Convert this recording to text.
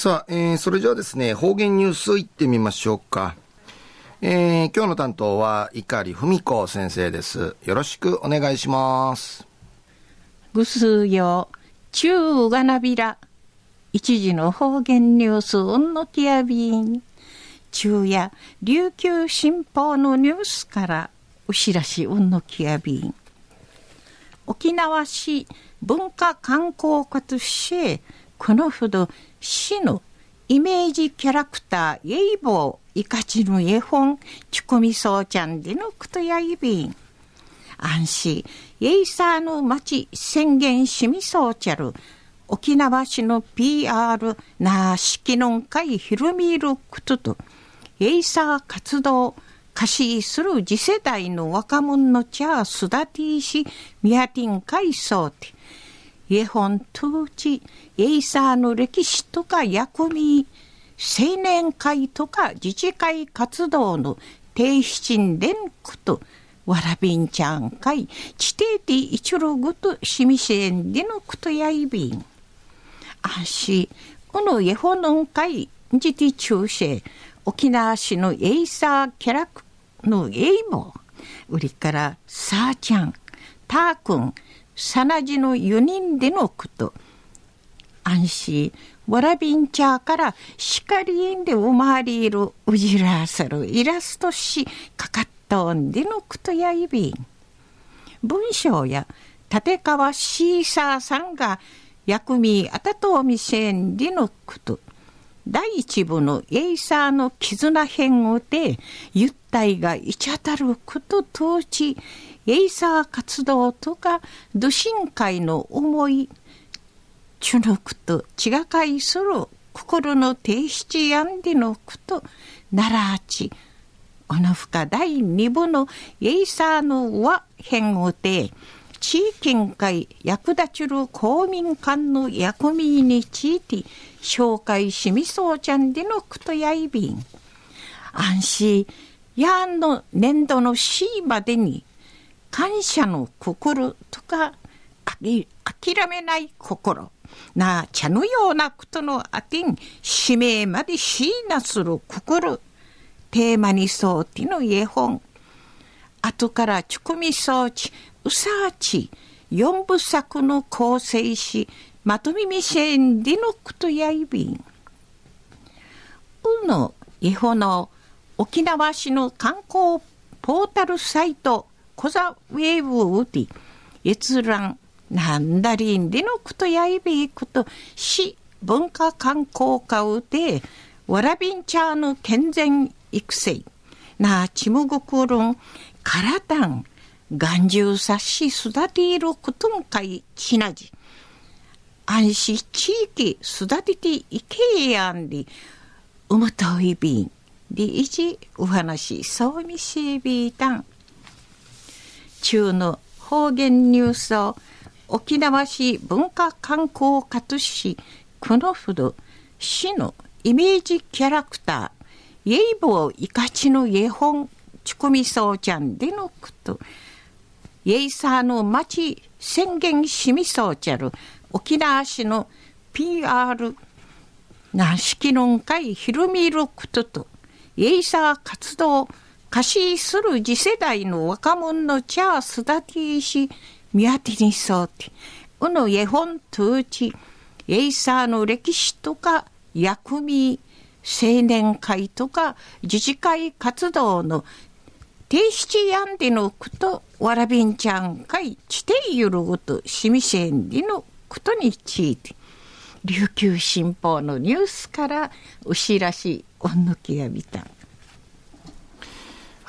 さあ、えー、それじゃあですね、方言ニュースいってみましょうか。えー、今日の担当は、碇文子先生です。よろしくお願いします。ぐすよ、中がなびら。一時の方言ニュース、うんのきやびん。中夜、琉球新報のニュースから、うしらしうんのきやびん。沖縄市文化観光活市このほど死ぬイメージキャラクター、イイボー、イカチの絵本、チクミソウチャンディのクトヤイビン。安心、ー、エイサーの町宣言シミソウチャル。沖縄市の PR なしきのんかいひるみるくトと、エイサー活動、歌詞する次世代の若者のチャースダティーシ、ミアティンかいそティ。日本当地、エイサーの歴史とか役み、青年会とか自治会活動の低七連区と、わらびんちゃん会、地底で一路ごとしみせんでのことやいびん。あし、この日本の会、じて中世、沖縄市のエイサーキャラクのエイも、売りからさあちゃん、たーくん、さなじの4人でのこと。安心、わらびんちゃーからしかりんでおまわりいるうじらさるイラストしかかったんでのことやいびん。文章や立川シーサーさんが薬味あたとおみせんでのこと。第一部のエイサーの絆編をで、ゆったいがいちゃたること当時、エイサー活動とか、土神会の思い、チュノクと血がかいする心の提出やんでのこと、奈良ち、おのふか第二部のエイサーの和編をで、地域会役立ちる公民館の役民について紹介しみそうちゃんでのくとやいびん。安心、やんの年度のしまでに感謝の心とか諦めない心。な茶のようなことのあてん使命までしなする心。テーマにそうての絵本。後からちくみ装置うさあち四部作の構成しまとめみせんでのくとやいびん。うのいほの沖縄市の観光ポータルサイトコザウェーブウディ閲覧なんだりんでのくとやいびいこと市文化観光課うでわらびんちゃの健全育成なちむぐくるんからたん眼中さし育てることんかいちなじ。安心地域育てていけやんで、うむといびん。で、いちお話、そうみしびたん。中の方言ニュースを沖縄市文化観光課とし、このほど市のイメージキャラクター、イェイボーイカチの絵本、チコミソウちゃんでのこと、イェイサーの町宣言しみそうちゃる沖縄市の PR な式のんかいひるみることと、イェイサー活動貸しする次世代の若者の茶育てし、見当てにそうて、うの絵本とうち、エイサーの歴史とか役味、青年会とか自治会活動の提出やんでのこと、わらびんちゃん会地底ゆるごとしみせんでのことについて、琉球新報のニュースからお知らしいお抜きやびた。